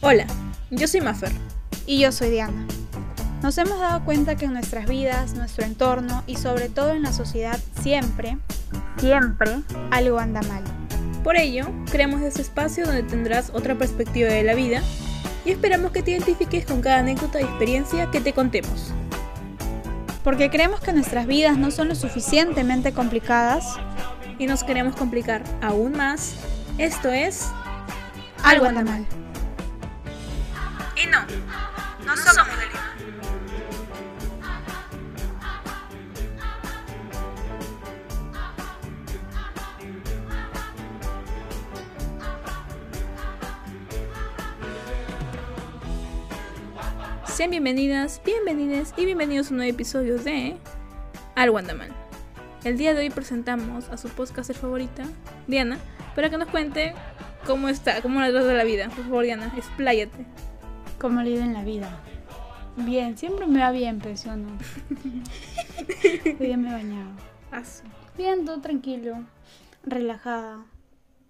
Hola, yo soy Maffer. Y yo soy Diana. Nos hemos dado cuenta que en nuestras vidas, nuestro entorno y sobre todo en la sociedad siempre, siempre, algo anda mal. Por ello, creamos este espacio donde tendrás otra perspectiva de la vida y esperamos que te identifiques con cada anécdota y experiencia que te contemos. Porque creemos que nuestras vidas no son lo suficientemente complicadas y nos queremos complicar aún más. Esto es algo anda mal. Y no, no somos de Lima. Sean bienvenidas, bienvenidas y bienvenidos a un nuevo episodio de Algo anda mal. El día de hoy presentamos a su podcaster favorita, Diana, para que nos cuente cómo está, cómo la trata la vida. Por favor, Diana, expláyate. ¿Cómo le en la vida? Bien, siempre me va bien, pero yo no. Hoy día me he bañado. Bien, todo tranquilo, relajada.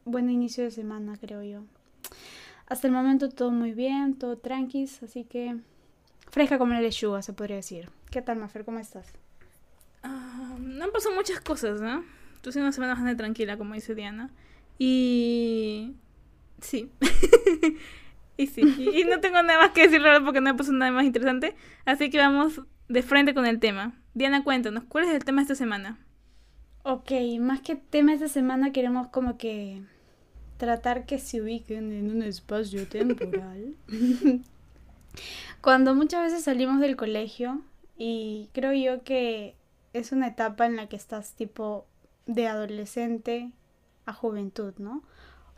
Buen inicio de semana, creo yo. Hasta el momento todo muy bien, todo tranquis, así que fresca como la lechuga, se podría decir. ¿Qué tal, Mafer? ¿Cómo estás? Ah, no han pasado muchas cosas, ¿no? Tuve una semana bastante tranquila, como dice Diana. Y... Sí. y sí. Y, no tengo nada más que decir porque no ha pasado nada más interesante. Así que vamos de frente con el tema. Diana, cuéntanos, ¿cuál es el tema de esta semana? Ok, más que tema de esta semana queremos como que tratar que se ubiquen en un espacio temporal. Cuando muchas veces salimos del colegio y creo yo que es una etapa en la que estás tipo de adolescente a juventud, ¿no?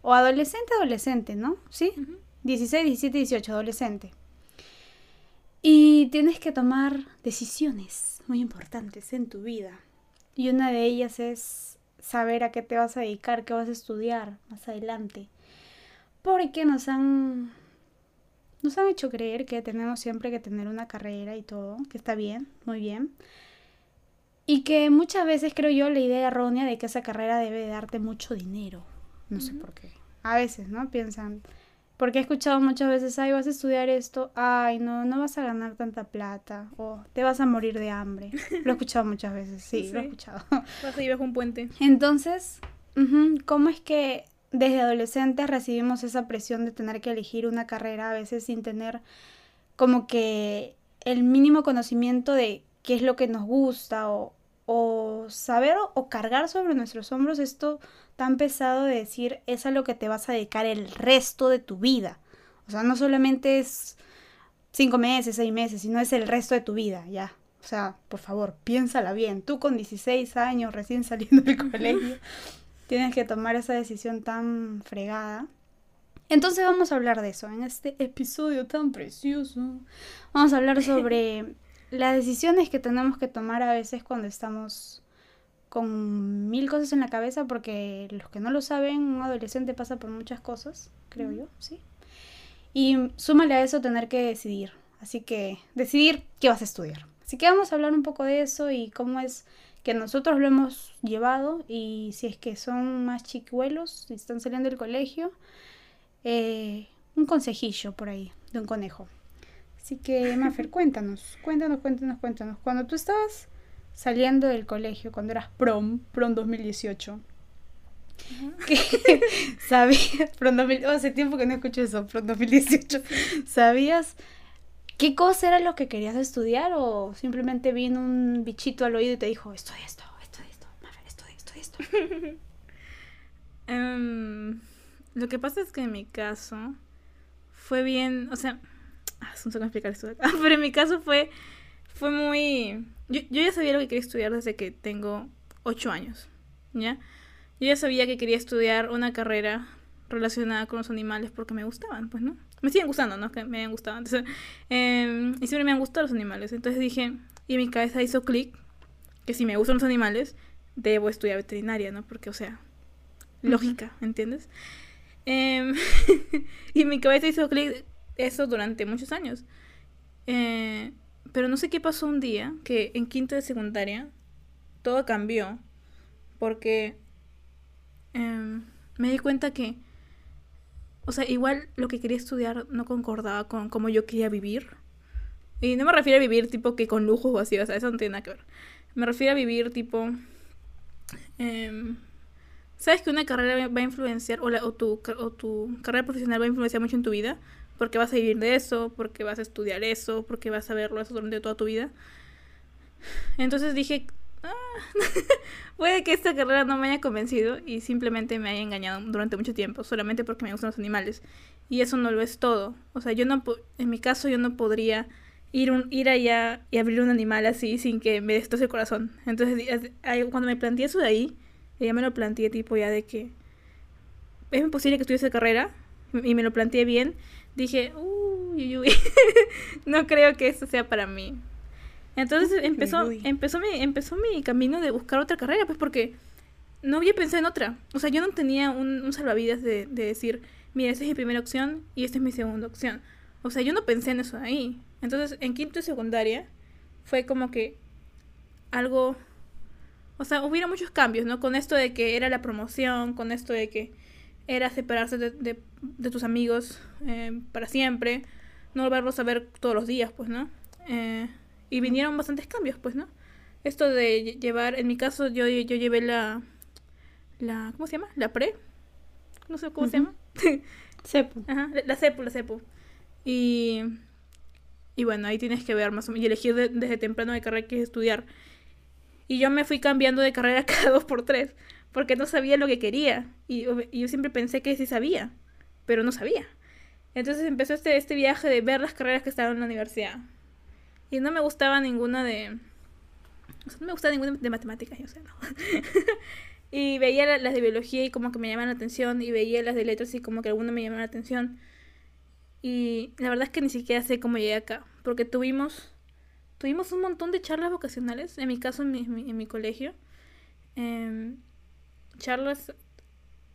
O adolescente adolescente, ¿no? ¿Sí? 16, 17, 18, adolescente. Y tienes que tomar decisiones muy importantes en tu vida. Y una de ellas es saber a qué te vas a dedicar, qué vas a estudiar más adelante. Porque nos han nos han hecho creer que tenemos siempre que tener una carrera y todo, que está bien, muy bien. Y que muchas veces creo yo la idea errónea de que esa carrera debe darte mucho dinero. No sé por qué. A veces, ¿no? Piensan, porque he escuchado muchas veces, ay, vas a estudiar esto, ay, no, no vas a ganar tanta plata, o te vas a morir de hambre. Lo he escuchado muchas veces, sí, lo he escuchado. Vas a ir bajo un puente. Entonces, ¿cómo es que desde adolescentes recibimos esa presión de tener que elegir una carrera a veces sin tener como que el mínimo conocimiento de qué es lo que nos gusta o, o saber o, cargar sobre nuestros hombros esto tan pesado de decir es a lo que te vas a dedicar el resto de tu vida. O sea, no solamente es cinco meses, seis meses, sino es el resto de tu vida, ya. O sea, por favor, piénsala bien. Tú con 16 años recién saliendo del colegio tienes que tomar esa decisión tan fregada. Entonces vamos a hablar de eso en este episodio tan precioso. Vamos a hablar sobre las decisiones que tenemos que tomar a veces cuando estamos con mil cosas en la cabeza, porque los que no lo saben, un adolescente pasa por muchas cosas, creo yo, ¿sí? Y súmale a eso tener que decidir. Así que decidir qué vas a estudiar. Así que vamos a hablar un poco de eso y cómo es que nosotros lo hemos llevado y si es que son más chicuelos, y están saliendo del colegio, eh, un consejillo por ahí de un conejo. Así que, Mafer, cuéntanos, cuéntanos, cuéntanos, cuéntanos. Cuando tú estabas saliendo del colegio, cuando eras prom, prom 2018, sabías, prom 2000, hace tiempo que no escucho eso, prom 2018, ¿sabías ¿Qué cosa era lo que querías estudiar o simplemente vino un bichito al oído y te dijo, estudia esto, estudia esto, estudia esto, esto? um, lo que pasa es que en mi caso fue bien, o sea, ah, no sé cómo explicar esto acá, pero en mi caso fue, fue muy... Yo, yo ya sabía lo que quería estudiar desde que tengo 8 años, ¿ya? Yo ya sabía que quería estudiar una carrera relacionada con los animales porque me gustaban, pues, ¿no? me siguen gustando, ¿no? Que me habían gustado antes. Em, y siempre me han gustado los animales. Entonces dije, y mi cabeza hizo clic, que si me gustan los animales, debo estudiar veterinaria, ¿no? Porque, o sea, lógica, ¿entiendes? Em, y mi cabeza hizo clic eso durante muchos años. Eh, pero no sé qué pasó un día, que en quinto de secundaria todo cambió. Porque em, me di cuenta que, o sea, igual lo que quería estudiar no concordaba con cómo yo quería vivir. Y no me refiero a vivir tipo que con lujos o así, o sea, eso no tiene nada que ver. Me refiero a vivir tipo... Em, ¿Sabes que una carrera va a influenciar, o, la, o, tu, o tu carrera profesional va a influenciar mucho en tu vida? Porque vas a vivir de eso, porque vas a estudiar eso, porque vas a verlo eso durante toda tu vida. Entonces dije, ah, puede que esta carrera no me haya convencido y simplemente me haya engañado durante mucho tiempo, solamente porque me gustan los animales. Y eso no lo es todo. O sea, yo no, en mi caso yo no podría ir, un, ir allá y abrir un animal así sin que me destroce el corazón. Entonces, cuando me planteé eso de ahí, ya me lo planteé tipo ya de que es imposible que estudiase carrera y me lo planteé bien, dije, uy, uy, no creo que eso sea para mí. Entonces empezó, empezó, mi, empezó mi camino de buscar otra carrera, pues porque no había pensado en otra. O sea, yo no tenía un, un salvavidas de, de, decir, mira, esta es mi primera opción y esta es mi segunda opción. O sea, yo no pensé en eso ahí. Entonces, en quinto y secundaria fue como que algo... O sea, hubiera muchos cambios, ¿no? Con esto de que era la promoción, con esto de que era separarse de, de, de tus amigos eh, para siempre, no volverlos a ver todos los días, pues, ¿no? Eh, y vinieron bastantes cambios, pues, ¿no? Esto de llevar, en mi caso yo, yo llevé la, la, ¿cómo se llama? La pre, no sé cómo se llama. CEPU. Ajá, la CEPU, la CEPU. Y, y bueno, ahí tienes que ver más o menos, y elegir de, desde temprano de carrera que estudiar. Y yo me fui cambiando de carrera cada dos por tres, porque no sabía lo que quería. Y, yo siempre pensé que sí sabía, pero no sabía. Entonces empezó este, este viaje de ver las carreras que estaban en la universidad. Y no me gustaba ninguna de... O no me gustaba ninguna de matemáticas, yo sé, ¿no? y veía las de biología y como que me llamaban la atención. Y veía las de letras y como que algunas me llamaban la atención. Y la verdad es que ni siquiera sé cómo llegué acá. Porque tuvimos... Tuvimos un montón de charlas vocacionales. En mi caso, en mi, en mi colegio. Eh, charlas...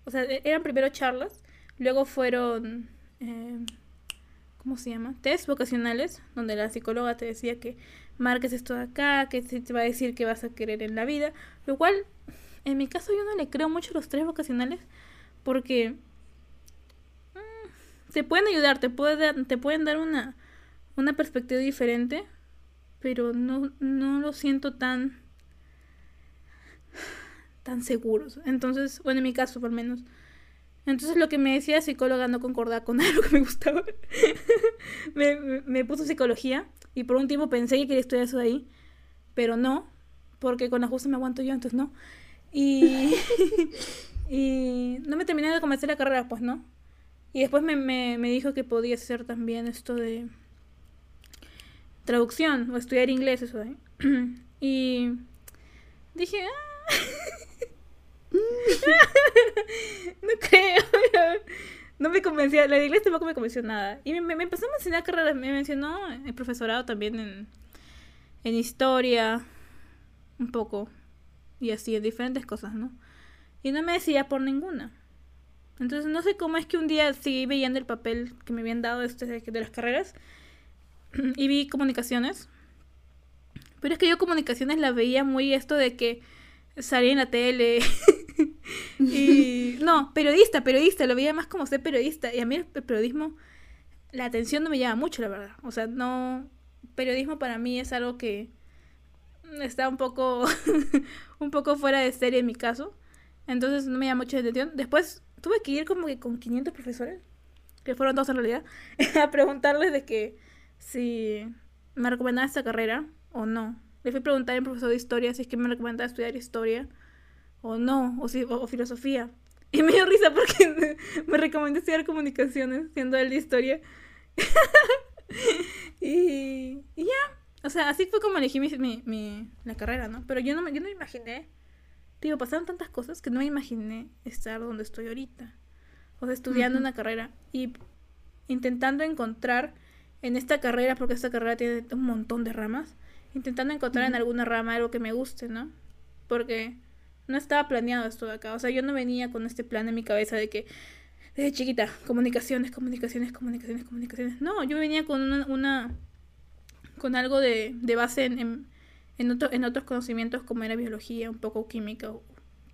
O sea, eran primero charlas. Luego fueron... Eh, ¿cómo se llama? Test vocacionales, donde la psicóloga te decía que marques esto de acá, que te va a decir que vas a querer en la vida. Lo cual, en mi caso, yo no le creo mucho a los tres vocacionales, porque te pueden ayudar, te, puede, te pueden dar una, una perspectiva diferente, pero no, no lo siento tan tan seguros. Entonces, bueno, en mi caso, por menos. Entonces lo que me decía la psicóloga no concordaba con algo que me gustaba. me, me, puso psicología y por un tiempo pensé que quería estudiar eso de ahí, pero no, porque con ajuste me aguanto yo, entonces no. Y, y no me terminé de convencer la carrera, pues no. Y después me, me dijo que podía hacer también esto de traducción o estudiar inglés, eso de ahí. y dije, ah. no creo. No me convencía. La de inglés tampoco me convenció nada. Y me, me, empezó a mencionar carreras. Me mencionó el profesorado también en, en historia. Un poco. Y así, en diferentes cosas, ¿no? Y no me decía por ninguna. Entonces no sé cómo es que un día seguí viendo el papel que me habían dado este de las carreras. Y vi comunicaciones. Pero es que yo comunicaciones la veía muy esto de que salía en la tele. y no, periodista, periodista, lo veía más como ser periodista. Y a mí el periodismo, la atención no me llama mucho, la verdad. O sea, no, periodismo para mí es algo que está un poco, un poco fuera de serie en mi caso. Entonces no me llama mucho la atención. Después tuve que ir como que con 500 profesores, que fueron dos en realidad, a preguntarles de que si me recomendaba esta carrera o no. Le fui a preguntar al profesor de historia si es que me recomendaba estudiar historia o no, o, si, o, o filosofía. Y me dio risa porque me, me recomendó estudiar comunicaciones, siendo él de historia. y, y, ya, o sea, así fue como elegí mi, mi, mi, la carrera, ¿no? Pero yo no, yo no me imaginé, digo, pasaron tantas cosas que no me imaginé estar donde estoy ahorita. O sea, estudiando uh -huh. una carrera y intentando encontrar en esta carrera, porque esta carrera tiene un montón de ramas, intentando encontrar uh -huh. en alguna rama algo que me guste, ¿no? Porque no estaba planeado esto de acá. O sea, yo no venía con este plan en mi cabeza de que desde chiquita, comunicaciones, comunicaciones, comunicaciones, comunicaciones. No, yo venía con una, con algo de, de base en, en, en, en, otros conocimientos como era biología, un poco química,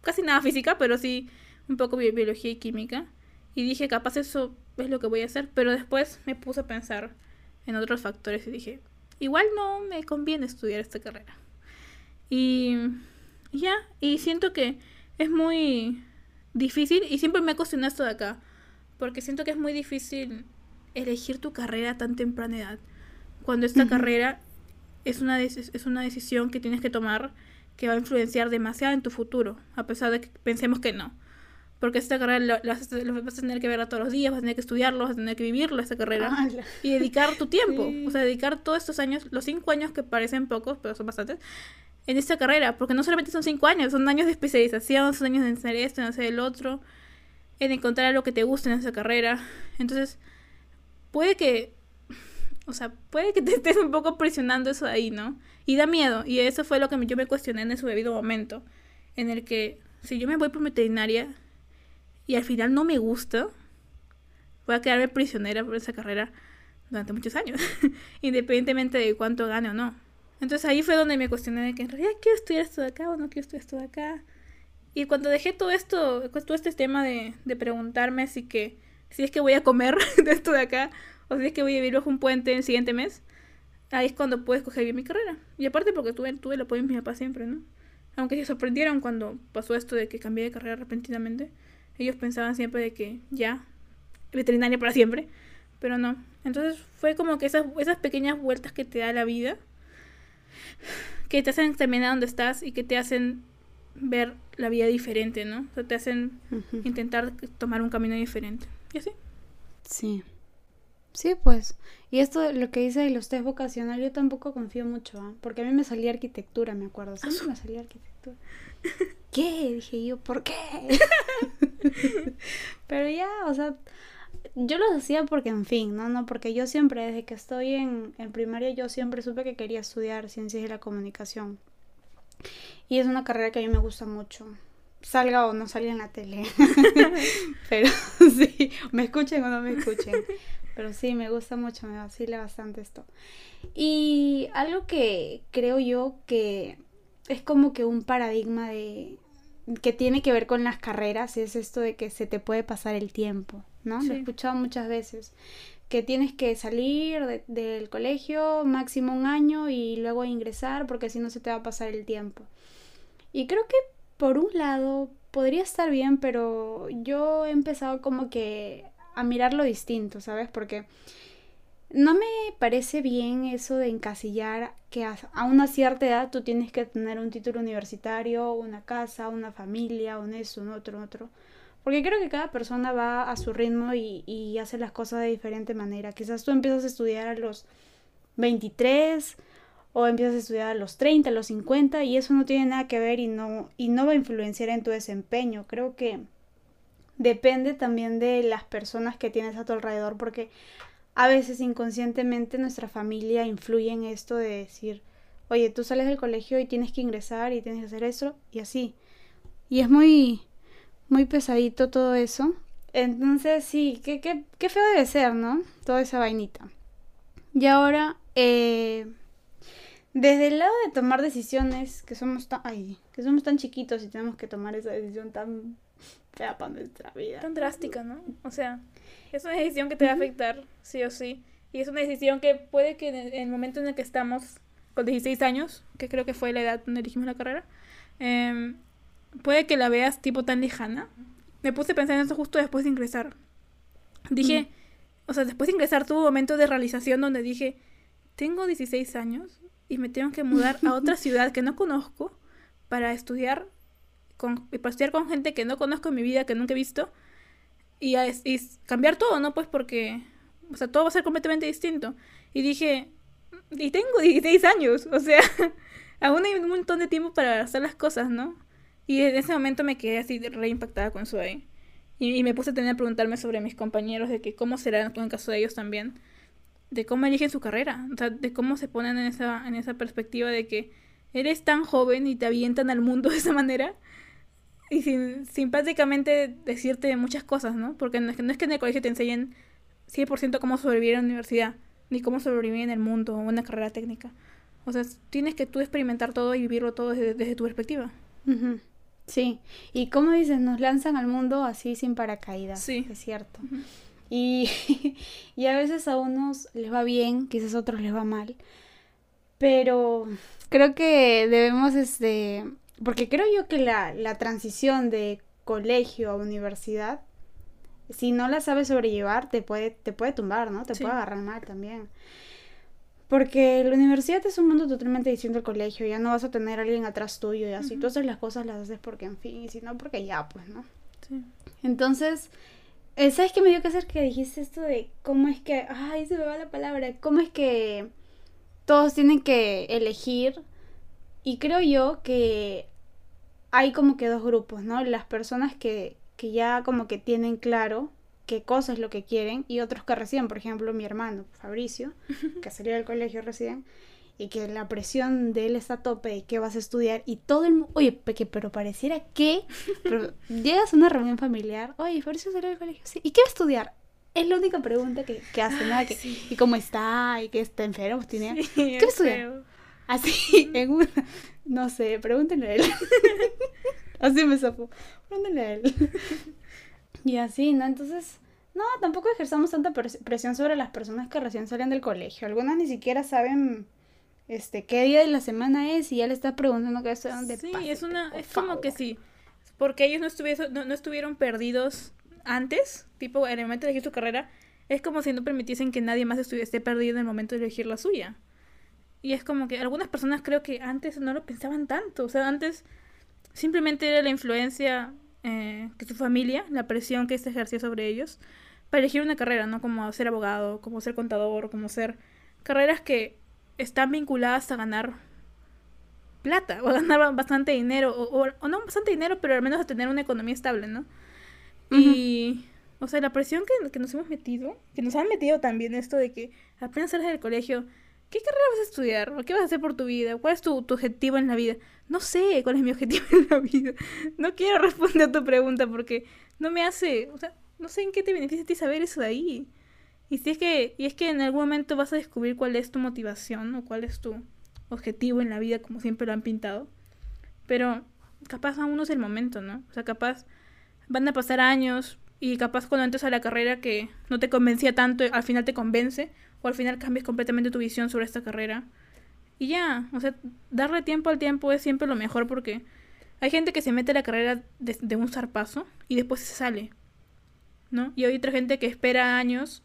casi nada física, pero sí un poco biología y química. Y dije, capaz eso es lo que voy a hacer. Pero después me puse a pensar en otros factores y dije, igual no me conviene estudiar esta carrera. Y ya, y siento que es muy difícil y siempre me he cuestionado esto de acá. Porque siento que es muy difícil elegir tu carrera a tan temprana edad. Cuando esta carrera es una, es una decisión que tienes que tomar que va a influenciar demasiado en tu futuro, a pesar de que pensemos que no. Porque esta carrera lo, vas, a tener que verla todos los días, vas a tener que estudiarlo, vas a tener que vivirlo, esta carrera. Ah, y dedicar tu tiempo. O sea, dedicar todos estos años, los cinco años que parecen pocos, pero son bastantes, en esta carrera. Porque no solamente son cinco años, son años de especialización, son años de hacer esto, en hacer el otro, en encontrar lo que te guste en esa carrera. Entonces, puede que o sea, puede que te estés un poco presionando eso ahí, ¿no? Y da miedo. Y eso fue lo que yo me cuestioné en su debido momento. En el que si yo me voy por veterinaria y al final no me gusta, voy a quedarme prisionera por esa carrera durante muchos años. independientemente de cuánto gane o no. Entonces ahí fue donde me cuestioné de que en realidad quiero estudiar esto de acá o no quiero estudiar esto de acá. Y cuando dejé todo esto, todo este tema de, de preguntarme si que si es que voy a comer de esto de acá o si es que voy a vivir bajo un puente el siguiente mes, ahí es cuando puedo escoger bien mi carrera. Y aparte porque tuve, tuve el apoyo de mi papá siempre, ¿no? Aunque se sorprendieron cuando pasó esto de que cambié de carrera repentinamente. Ellos pensaban siempre de que ya, veterinaria para siempre. Pero no. Entonces fue como que esas, esas pequeñas vueltas que te da la vida, que te hacen terminar donde estás y que te hacen ver la vida diferente, ¿no? O sea, te hacen intentar tomar un camino diferente. ¿Y así? Sí. Sí, pues. Y esto, lo que dice de los test vocacionales, yo tampoco confío mucho, ¿ah? porque a mí me salía arquitectura, me acuerdo. Sí, me salía arquitectura. ¿Qué? Dije yo, ¿por qué? Pero ya, o sea, yo los hacía porque, en fin, ¿no? No, porque yo siempre, desde que estoy en, en primaria, yo siempre supe que quería estudiar ciencias de la comunicación. Y es una carrera que a mí me gusta mucho salga o no salga en la tele. Pero sí, me escuchen o no me escuchen. Pero sí, me gusta mucho, me vacila bastante esto. Y algo que creo yo que es como que un paradigma de que tiene que ver con las carreras es esto de que se te puede pasar el tiempo, ¿no? Lo he escuchado muchas veces que tienes que salir del colegio máximo un año y luego ingresar porque si no se te va a pasar el tiempo. Y creo que por un lado podría estar bien, pero yo he empezado como que a mirarlo distinto, ¿sabes? Porque no me parece bien eso de encasillar que a, una cierta edad tú tienes que tener un título universitario, una casa, una familia, un eso, un otro, un otro. Porque creo que cada persona va a su ritmo y, hace las cosas de diferente manera. Quizás tú empiezas a estudiar a los 23 o empiezas a estudiar a los 30, a los 50 y eso no tiene nada que ver y no, y no va a influenciar en tu desempeño. Creo que depende también de las personas que tienes a tu alrededor porque a veces inconscientemente nuestra familia influye en esto de decir, oye, tú sales del colegio y tienes que ingresar y tienes que hacer eso y así. Y es muy, muy pesadito todo eso. Entonces sí, qué, qué, qué feo debe ser, ¿no? Toda esa vainita. Y ahora, eh, desde el lado de tomar decisiones, que somos tan, ay, que somos tan chiquitos y tenemos que tomar esa decisión tan fea para nuestra vida. Tan drástica, ¿no? O sea, es una decisión que te va a afectar, sí o sí. Y es una decisión que puede que en el momento en el que estamos, con 16 años, que creo que fue la edad donde elegimos la carrera, em, puede que la veas tipo tan lejana. Me puse a pensar en eso justo después de ingresar. Dije, o sea, después de ingresar tuve un momento de realización donde dije, tengo 16 años y me tengo que mudar a otra ciudad que no conozco para estudiar con, para estudiar con gente que no conozco en mi vida, que nunca he visto, y, y cambiar todo, ¿no? Pues porque, o sea, todo va a ser completamente distinto. Y dije, y tengo 16 años, o sea, aún hay un montón de tiempo para hacer las cosas, ¿no? Y en ese momento me quedé así re impactada con ahí. Y, y, me puse tener a preguntarme sobre mis compañeros, de que cómo será en el caso de ellos también, de cómo eligen su carrera, o sea, de cómo se ponen en esa, en esa perspectiva de que eres tan joven y te avientan al mundo de esa manera y sin, prácticamente decirte muchas cosas, ¿no? Porque no es, que, no es que en el colegio te enseñen 100% cómo sobrevivir en la universidad, ni cómo sobrevivir en el mundo o una carrera técnica. O sea, tienes que tú experimentar todo y vivirlo todo desde, tu perspectiva. Sí, y como dices, nos lanzan al mundo así sin paracaídas. Sí. Es cierto. y, y a veces a unos les va bien, quizás a otros les va mal. Pero creo que debemos, este, porque creo yo que la, la transición de colegio a universidad, si no la sabes sobrellevar, te puede, te puede tumbar, ¿no? Te Sí. puede agarrar mal también. Porque la universidad es un mundo totalmente distinto al colegio, ya no vas a tener a alguien atrás tuyo y así. Ujú. Tú haces las cosas, las haces porque, en fin, y si no, porque ya, pues, ¿no? Sí. Entonces, eh, ¿sabes qué me dio que hacer que dijiste esto de cómo es que, ay, se me va la palabra, cómo es que todos tienen que elegir? Y creo yo que hay como que dos grupos, ¿no? Las personas que, que ya como que tienen claro qué cosa es lo que quieren y otros que recién, por ejemplo, mi hermano Fabricio, que salió del colegio recién y que la presión de él está a tope de qué vas a estudiar y todo el mundo, oye, pe- que- pero pareciera que pero llegas a una reunión familiar, oye, Fabricio salió del colegio, sí, ¿y qué va a estudiar? Es la única pregunta que, que hace. Que, sí. ¿Y cómo está? ¿Y qué está enfermo? ¿Tiene? Sí, ¿Qué va a estudiar? feo. Así, en una... No sé, pregúntenle a él. así me zafó. Pregúntenle a él. Y así, ¿no? Entonces, no, tampoco ejerzamos tanta pres- presión sobre las personas que recién salen del colegio. Algunas ni siquiera saben este qué día de la semana es y ya le estás preguntando qué estudian de Sí, pase, es una, es como que sí, porque ellos no estuvieron, no, no estuvieron perdidos antes, tipo en el momento de elegir su carrera, es como si no permitiesen que nadie más estuviese esté perdido en el momento de elegir la suya. Y es como que algunas personas creo que antes no lo pensaban tanto, o sea, antes simplemente era la influencia eh, que su familia, la presión que se ejercía sobre ellos, para elegir una carrera, ¿no? Como ser abogado, como ser contador, como ser carreras que están vinculadas a ganar plata o a ganar bastante dinero o, o- o no bastante dinero pero al menos a tener una economía estable no y o sea la presión que, que nos hemos metido que nos han metido también esto de que apenas sales del colegio ¿qué carrera vas a estudiar? ¿o qué vas a hacer por tu vida? ¿cuál es tu, tu objetivo en la vida? No sé cuál es mi objetivo en la vida no quiero responder a tu pregunta porque no me hace o sea no sé en qué te beneficia a ti saber eso de ahí y si es que y es que en algún momento vas a descubrir cuál es tu motivación o cuál es tu objetivo en la vida como siempre lo han pintado. Pero capaz aún no es el momento, ¿no? O sea, capaz van a pasar años y capaz cuando entres a la carrera que no te convencía tanto, al final te convence o al final cambias completamente tu visión sobre esta carrera. Y ya, o sea, darle tiempo al tiempo es siempre lo mejor porque hay gente que se mete a la carrera de, un zarpazo y después se sale, ¿no? Y hay otra gente que espera años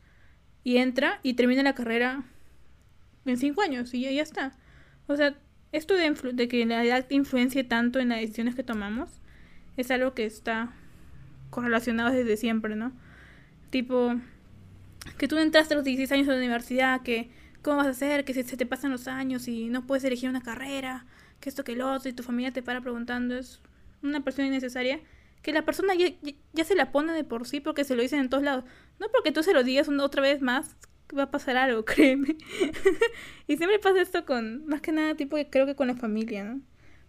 y entra y termina la carrera en cinco años y ya, ya está. O sea, esto de, de que la edad influencie tanto en las decisiones que tomamos es algo que está correlacionado desde siempre, ¿no? Tipo, que tú entraste a los 16 años a la universidad, que cómo vas a hacer, que se, se te pasan los años y no puedes elegir una carrera, que esto, que lo otro, y tu familia te para preguntando, es una presión innecesaria que la persona ya, ya, ya se la pone de por sí porque se lo dicen en todos lados. No porque tú se lo digas una otra vez más, va a pasar algo, créeme. y siempre pasa esto con, más que nada, tipo, creo que con la familia, ¿no?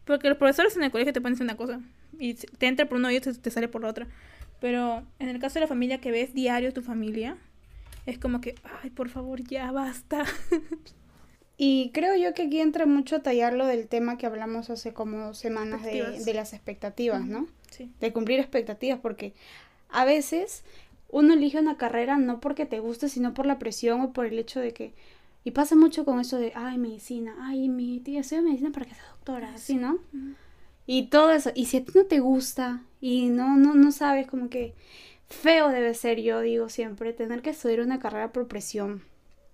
Porque los profesores en el colegio te ponen una cosa y te entra por uno y te, te sale por la otra. Pero en el caso de la familia que ves diario tu familia, es como que, ay, por favor, ya basta. Y creo yo que aquí entra mucho a tallar lo del tema que hablamos hace como semanas de, de las expectativas, ¿no? sí. De cumplir expectativas, porque a veces uno elige una carrera no porque te guste, sino por la presión o por el hecho de que... Y pasa mucho con eso de, ay, medicina, ay, mi tía estudia medicina para que sea doctora, así, ¿no? Y todo eso. Y si a ti no te gusta y no, no, no sabes como que feo debe ser, yo digo siempre, tener que estudiar una carrera por presión.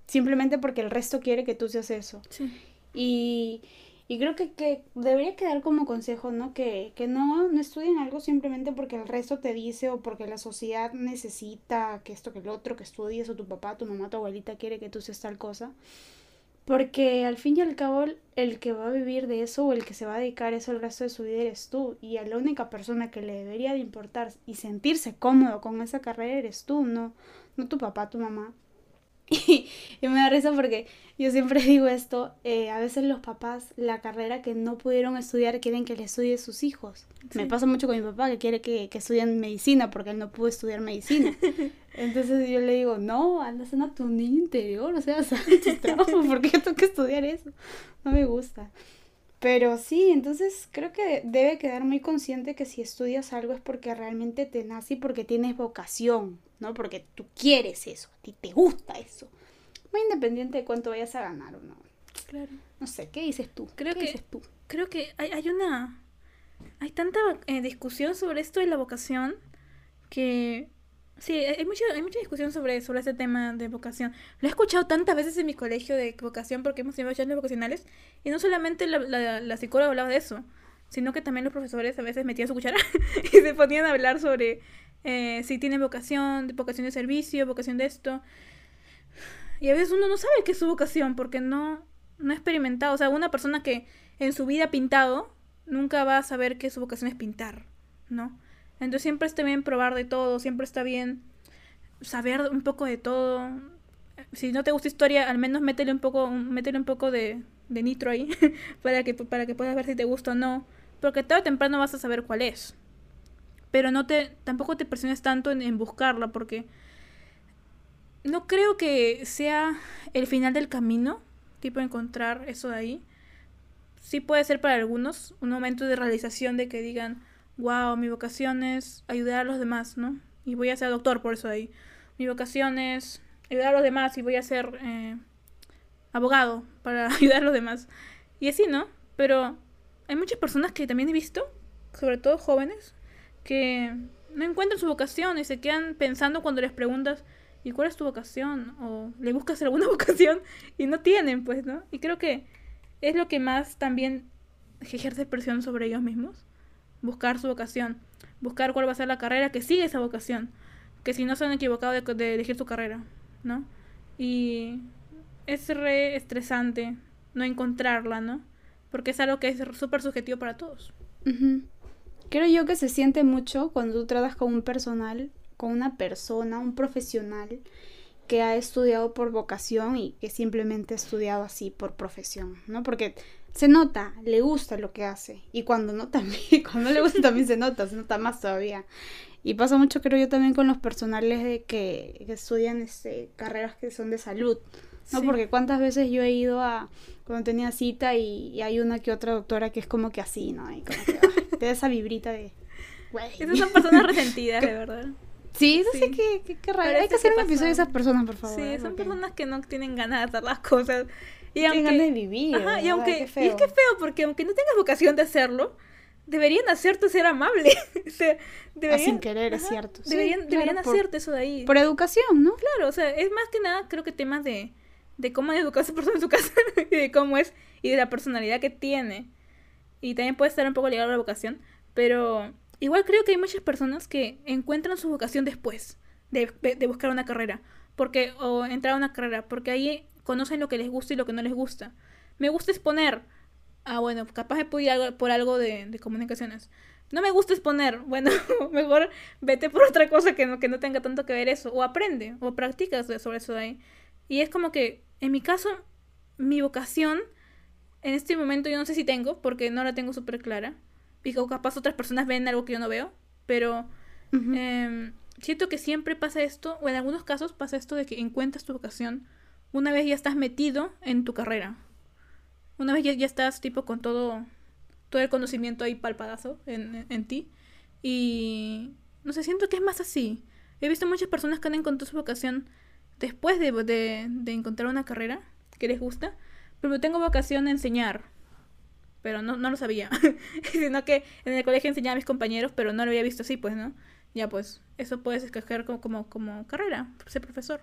Simplemente porque el resto quiere que tú seas eso. Sí. Y, y creo que, que debería quedar como consejo, ¿no? Que, que no, no estudien algo simplemente porque el resto te dice o porque la sociedad necesita que esto, que el otro, que estudies o tu papá, tu mamá, tu abuelita quiere que tú seas tal cosa. Porque al fin y al cabo el- que va a vivir de eso o el que se va a dedicar a eso el resto de su vida eres tú. Y a la única persona que le debería de importar y sentirse cómodo con esa carrera eres tú, no, no tu papá, tu mamá. Y, y me da risa porque yo siempre digo esto, eh, a veces los papás la carrera que no pudieron estudiar quieren que le estudie sus hijos. Me pasa mucho con mi papá que quiere que, que estudien medicina porque él no pudo estudiar medicina. Entonces yo le digo, no, anda a tu niño interior, o sea, haz tus trabajos, ¿por qué yo tengo que estudiar eso? No me gusta. Pero sí, entonces creo que debe quedar muy consciente que si estudias algo es porque realmente te nace y porque tienes vocación, ¿no? Porque tú quieres eso, a ti te gusta eso. Muy independiente de cuánto vayas a ganar o no. Claro. No sé, ¿qué dices tú? Creo ¿Qué que- dices tú? Creo que hay, hay una... Hay tanta eh, discusión sobre esto de la vocación que... Sí, hay hay mucha, hay mucha discusión sobre, sobre este tema de vocación. Lo he escuchado tantas veces en mi colegio de vocación porque hemos tenido charlas vocacionales y no solamente la, la, psicóloga hablaba de eso, sino que también los profesores a veces metían su cuchara y se ponían a hablar sobre eh, si tienen vocación, vocación de servicio, vocación de esto. Y a veces uno no sabe qué es su vocación porque no, no ha experimentado. O sea, una persona que en su vida ha pintado nunca va a saber que su vocación es pintar, ¿no? Entonces siempre está bien probar de todo, siempre está bien saber un poco de todo. Si no te gusta historia, al menos métele un poco, métele un poco de, de nitro ahí para que, para que puedas ver si te gusta o no. Porque tarde o temprano vas a saber cuál es. Pero no te, tampoco te presiones tanto en, en buscarla porque no creo que sea el final del camino, tipo encontrar eso de ahí. Sí puede ser para algunos un momento de realización de que digan, wow, mi vocación es ayudar a los demás, ¿no? Y voy a ser doctor por eso ahí. Mi vocación es ayudar a los demás y voy a ser eh, abogado para ayudar a los demás. Y así, ¿no? Pero hay muchas personas que también he visto, sobre todo jóvenes, que no encuentran su vocación y se quedan pensando cuando les preguntas, ¿y cuál es tu vocación? O le buscas alguna vocación y no tienen, pues, ¿no? Y creo que es lo que más también ejerce presión sobre ellos mismos. Buscar su vocación. Buscar cuál va a ser la carrera que sigue esa vocación. Que si no se han equivocado de, de elegir su carrera, ¿no? Y es re estresante no encontrarla, ¿no? Porque es algo que es súper subjetivo para todos. Ujú. Creo yo que se siente mucho cuando tú tratas con un personal, con una persona, un profesional que ha estudiado por vocación y que simplemente ha estudiado así por profesión, ¿no? Porque se nota, le gusta lo que hace y cuando no también, cuando no le gusta también se nota, se nota más todavía. Y pasa mucho creo yo también con los personales de que, que estudian este, carreras que son de salud, ¿no? Sí. Porque cuántas veces yo he ido a cuando tenía cita y, y hay una que otra doctora que es como que así, ¿no? Y como que ah, te da esa vibrita de. Esas son personas resentidas, de verdad. Sí, sé Sí. qué, qué, qué raro. Hay que eso hacer un episodio de esas personas, por favor. Sí, ¿eh? son personas que no tienen ganas de hacer las cosas. Y aunque, ganas de vivir. Ajá, y aunque y es que es feo porque aunque no tengas vocación de hacerlo, deberían hacerte ser amable. o sea, deberían, sin querer, es cierto. Sí, Deberían, claro, deberían por- hacerte eso de ahí. Por educación, ¿no? Claro, o sea, es más que nada creo que temas de, de cómo educar a esa persona en su casa y de cómo es y de la personalidad que tiene. Y también puede estar un poco ligado a la vocación, pero igual creo que hay muchas personas que encuentran su vocación después de, de buscar una carrera, porque o entrar a una carrera, porque ahí conocen lo que les gusta y lo que no les gusta. Me gusta exponer. Ah, bueno, capaz me puedo ir algo- por algo de, de comunicaciones. No me gusta exponer. Bueno, mejor vete por otra cosa que no, que no tenga tanto que ver eso. O aprende, o practicas sobre eso de ahí. Y es como que, en mi caso, mi vocación, en este momento yo no sé si tengo, porque no la tengo súper clara. Y capaz otras personas ven algo que yo no veo. Pero. Em, siento que siempre pasa esto, o en algunos casos pasa esto de que encuentras tu vocación una vez ya estás metido en tu carrera. Una vez ya, ya estás tipo con todo, todo el conocimiento ahí palpadazo en, en- ti. Y no sé, siento que es más así. He visto muchas personas que han encontrado su vocación después de, de, de encontrar una carrera que les gusta. Pero tengo vocación a enseñar. Pero no, no lo sabía. Sino que en el colegio enseñaba a mis compañeros, pero no lo había visto así, pues, ¿no? Ya, pues, eso puedes escoger como, como, como carrera, ser profesor.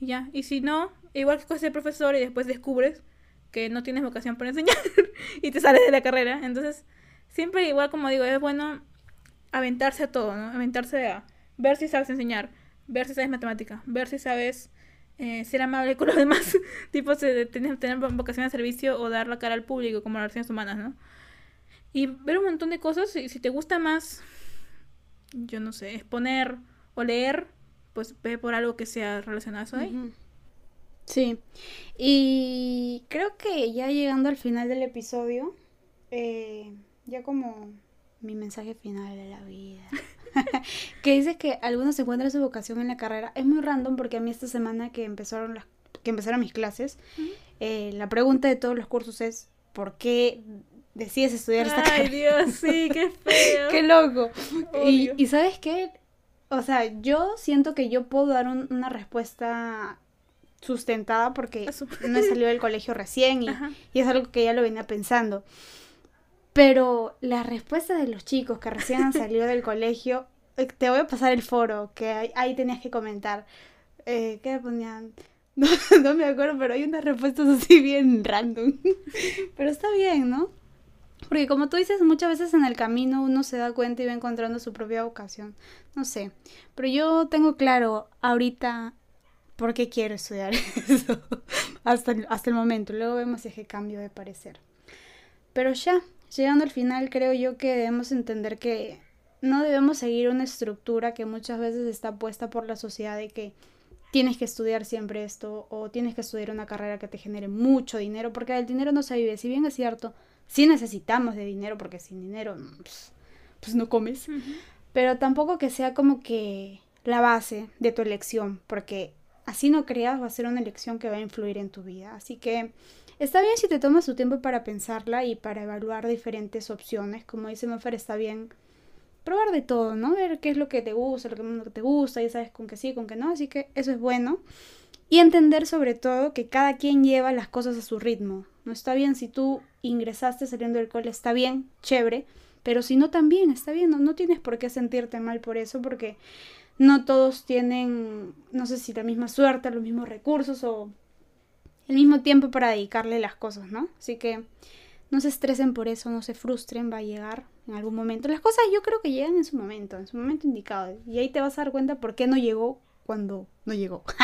Y ya. Y si no, igual que escoges ser profesor y después descubres que no tienes vocación para enseñar y te sales de la carrera. Entonces, siempre igual como digo, es bueno aventarse a todo, ¿no? Aventarse a ver si sabes enseñar, ver si sabes matemática, ver si sabes eh, ser amable con los demás, tipo tener, tener vocación de servicio o dar la cara al público como las relaciones humanas, ¿no? Y ver un montón de cosas, y si te gusta más, yo no sé, exponer o leer, pues ve por algo que sea relacionado a eso ahí. Sí. Y creo que ya llegando al final del episodio, eh, ya como mi mensaje final de la vida, que dice que algunos encuentran su vocación en la carrera, es muy random porque a mí esta semana que empezaron las que empezaron mis clases, eh, la pregunta de todos los cursos es ¿por qué decides estudiar esta Ay, Dios, sí, qué feo. qué loco. Y, y ¿sabes qué? O sea, yo siento que yo puedo dar un- una respuesta sustentada porque no he salido del colegio recién y, es algo que ya lo venía pensando. Pero la respuesta de los chicos que recién han salido del colegio, eh, te voy a pasar el foro, que ahí, ahí tenías que comentar. Eh, ¿Qué ponían? No, no me acuerdo, pero hay unas respuestas así bien random. Pero está bien, ¿no? Porque como tú dices, muchas veces en el camino uno se da cuenta y va encontrando su propia vocación. No sé. Pero yo tengo claro ahorita por qué quiero estudiar eso. hasta, hasta el momento. Luego vemos si cambio de parecer. Pero ya, llegando al final, creo yo que debemos entender que no debemos seguir una estructura que muchas veces está puesta por la sociedad de que tienes que estudiar siempre esto o tienes que estudiar una carrera que te genere mucho dinero, porque del dinero no se vive. Si bien es cierto, sí necesitamos de dinero, porque sin dinero pues, pues no comes, pero tampoco que sea como que la base de tu elección, porque así no creas va a ser una elección que va a influir en tu vida. Así que está bien si te tomas tu tiempo para pensarla y para evaluar diferentes opciones. Como dice Mafer, está bien probar de todo, ¿no? Ver qué es lo que te gusta, lo que no te gusta, y sabes con que sí, con que no, así que eso es bueno. Y entender sobre todo que cada quien lleva las cosas a su ritmo. No está bien si tú ingresaste saliendo del cole, está bien, chévere, pero si no también está bien, no, no tienes por qué sentirte mal por eso porque no todos tienen, no sé si la misma suerte, los mismos recursos o el mismo tiempo para dedicarle las cosas, ¿no? Así que no se estresen por eso, no se frustren, va a llegar en algún momento. Las cosas yo creo que llegan en su momento, en su momento indicado. Y ahí te vas a dar cuenta por qué no llegó cuando no llegó.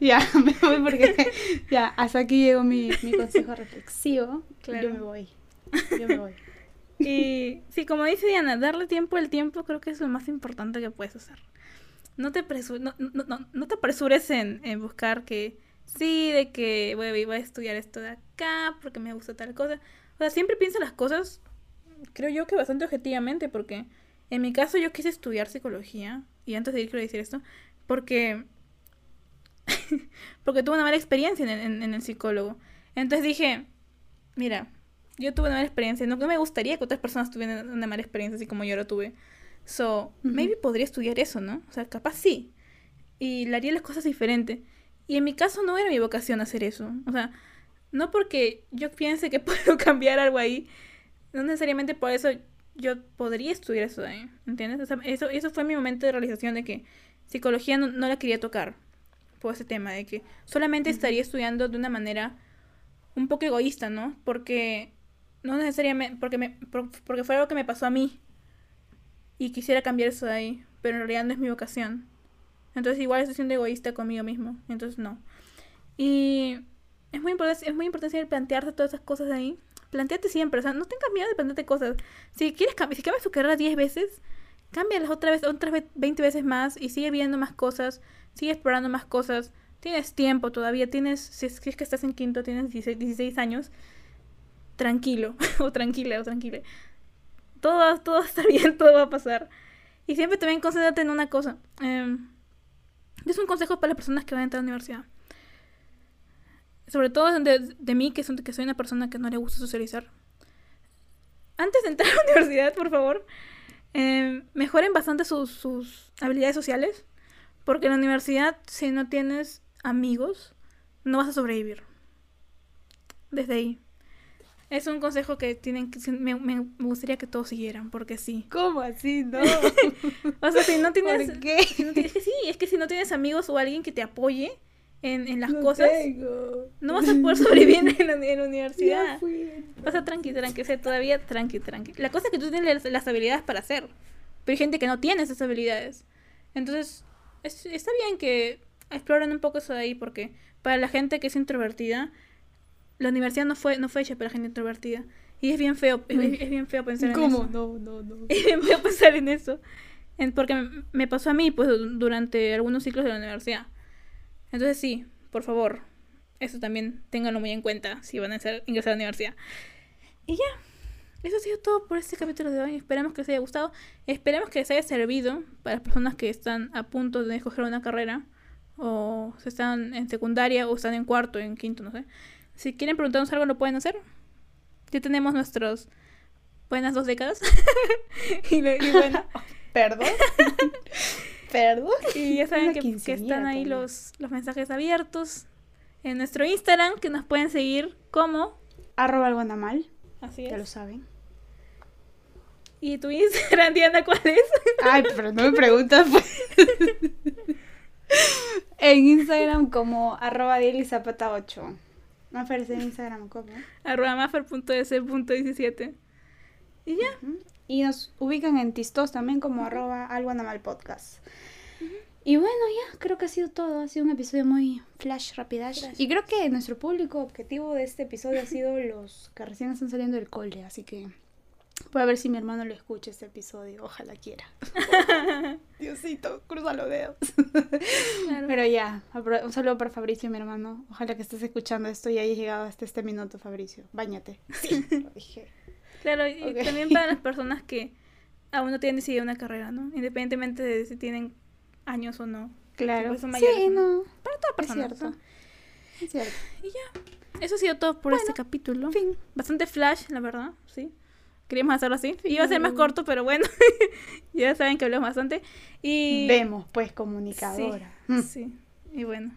ya, me voy porque ya, hasta aquí llegó mi, mi consejo reflexivo. Claro. Yo me voy. Yo me voy. Y sí, como dice Diana, darle tiempo al tiempo creo que es lo más importante que puedes hacer. No te, presu- no, no, no, no te apresures en, en buscar que sí, de que voy, a- voy a estudiar esto de acá porque me gusta tal cosa. O sea, siempre piensa las cosas, creo yo que bastante objetivamente, porque en mi caso yo quise estudiar psicología, y antes de ir quiero decir esto, porque, porque tuve una mala experiencia en el, en- en el psicólogo. Entonces dije, mira, yo tuve una mala experiencia, no, no me gustaría que otras personas tuvieran una mala experiencia así como yo lo tuve. So, maybe podría estudiar eso, ¿no? O sea, capaz sí. Y le haría las cosas diferente. Y en mi caso no era mi vocación hacer eso. O sea, no porque yo piense que puedo cambiar algo ahí, no necesariamente por eso yo podría estudiar eso de ahí, ¿entiendes? O sea, eso, eso fue mi momento de realización de que psicología no, no la quería tocar por ese tema, de que solamente estaría estudiando de una manera un poco egoísta, ¿no? Porque no necesariamente, porque, me, por- porque fue algo que me pasó a mí y quisiera cambiar eso de ahí, pero en realidad no es mi vocación. Entonces igual estoy siendo egoísta conmigo mismo, entonces no. Y es muy importante, es muy importante plantearse todas esas cosas de ahí. Planteate siempre, o sea, no tengas miedo de plantearte cosas. Si quieres cambiar, si cambias tu carrera 10 veces, cámbialas otra vez, otras ve- 20 veces más y sigue viendo más cosas, sigue explorando más cosas. Tienes tiempo todavía, tienes, si es, que estás en quinto, tienes 16, 16 años, tranquilo, o tranquila, o tranquila. Todo todo va bien, todo va a pasar. Y siempre también concéntrate en una cosa. Eh, es un consejo para las personas que van a entrar a la universidad. Sobre todo de, de mí, que, son, que soy una persona que no le gusta socializar. Antes de entrar a la universidad, por favor, eh, mejoren bastante sus, sus habilidades sociales. Porque en la universidad, si no tienes amigos, no vas a sobrevivir. Desde ahí. Es un consejo que tienen que, me, gustaría que todos siguieran, porque sí. ¿Cómo así? No. O sea, si no tienes... ¿Por qué? si no tienes- es que sí, es que si no tienes amigos o alguien que te apoye en, en las No cosas, tengo. no vas a poder sobrevivir en la, en la universidad. fui. O sea, tranqui, tranqui, todavía tranqui, tranqui. La cosa es que tú tienes las, las habilidades para hacer, pero hay gente que no tiene esas habilidades. Entonces, es- está bien que exploren un poco eso de ahí, porque para la gente que es introvertida, la universidad no fue, no fue hecha para gente introvertida. Y es bien feo, es, es- es bien feo pensar en ¿Cómo? eso. No, no, no. Es bien feo pensar en eso. En- porque me- pasó a mí, pues, du- durante algunos ciclos de la universidad. Entonces, sí, por favor, eso también ténganlo muy en cuenta si van a ser, ingresar a la universidad. Y ya, eso ha sido todo por este capítulo de hoy. Esperamos que les haya gustado. Esperemos que les haya servido para las personas que están a punto de escoger una carrera. O si están en secundaria o están en cuarto, en quinto, no sé. Si quieren preguntarnos algo, lo pueden hacer. Ya tenemos nuestros buenas dos décadas. y, y bueno, Perdón. Perdón. y ya saben que, están ahí también. los, los mensajes abiertos en nuestro Instagram, que nos pueden seguir como. Arroba algo anda mal. Así Ya lo es. saben. Y tu Instagram, Diana, ¿cuál es? Ay, pero no me preguntas. pues. en Instagram como arroba Zapata 8. Me aparece en Instagram como. arroba mafer.es.17. Y ya. Y nos ubican en Tistos también como arroba algo podcast. Y bueno, ya creo que ha sido todo. Ha sido un episodio muy flash, rapidash. Flash. Y creo que nuestro público objetivo de este episodio ha sido los que recién están saliendo del cole. Así que voy a ver si mi hermano lo escucha este episodio. Ojalá quiera. Diosito, cruza los dedos. Claro. Pero ya, un saludo para Fabricio, mi hermano. Ojalá que estés escuchando esto y hayas llegado hasta este minuto, Fabricio. Báñate. Sí, lo dije. Claro, y también para las personas que aún no tienen decidida una carrera, ¿no? Independientemente de si tienen años o no. Claro. Pues son mayores, sí, ¿no? Para todas Es personas. cierto. ¿no? Es cierto. Y ya. Eso ha sido todo por este capítulo. Fin. Bastante flash, la verdad, sí. Queríamos hacerlo así. Iba a ser más corto, pero bueno. ya saben que hablamos bastante. Y... Vemos, pues, comunicadora. Mm. Sí. Y bueno.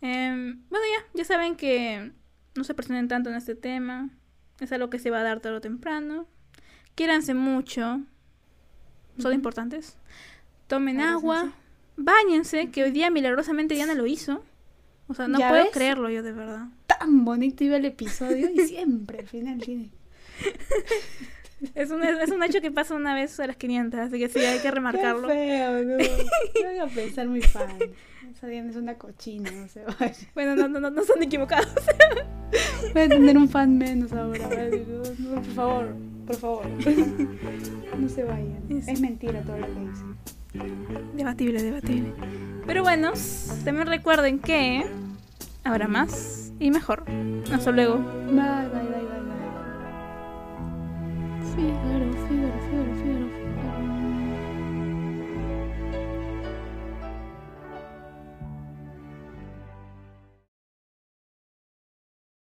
Em, bueno, ya. Ya saben que no se presionen tanto en este tema. Es algo que se va a dar tarde o temprano. Quiéranse mucho. Son Ujú. importantes. Tomen agua. Báñense, que hoy día milagrosamente Diana lo hizo. O sea, no ¿Ya puedo ves? creerlo yo de verdad. Tan bonito iba el episodio y siempre al final tiene. Es un, es un hecho que pasa una vez a las 500, así que sí, hay que remarcarlo. Qué feo, no. No van a pensar muy fan. Esa Diana es una cochina, no se vaya. Bueno, no, no, no, no son equivocados. Voy a tener un fan menos ahora. por favor, por favor. No se vayan. Es- Es mentira todo lo que dicen. Debatible, debatible. Pero bueno, también recuerden que habrá más y mejor. Hasta luego. Bye, bye, bye, bye, bye. Sí,